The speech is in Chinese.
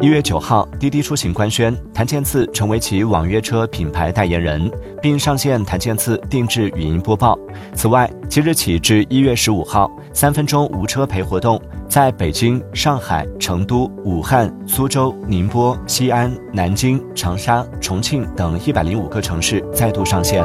一月九号，滴滴出行官宣谭健次成为其网约车品牌代言人，并上线谭健次定制语音播报。此外，即日起至一月十五号，三分钟无车陪活动在北京、上海、成都、武汉、苏州、宁波、西安、南京、长沙、重庆等一百零五个城市再度上线。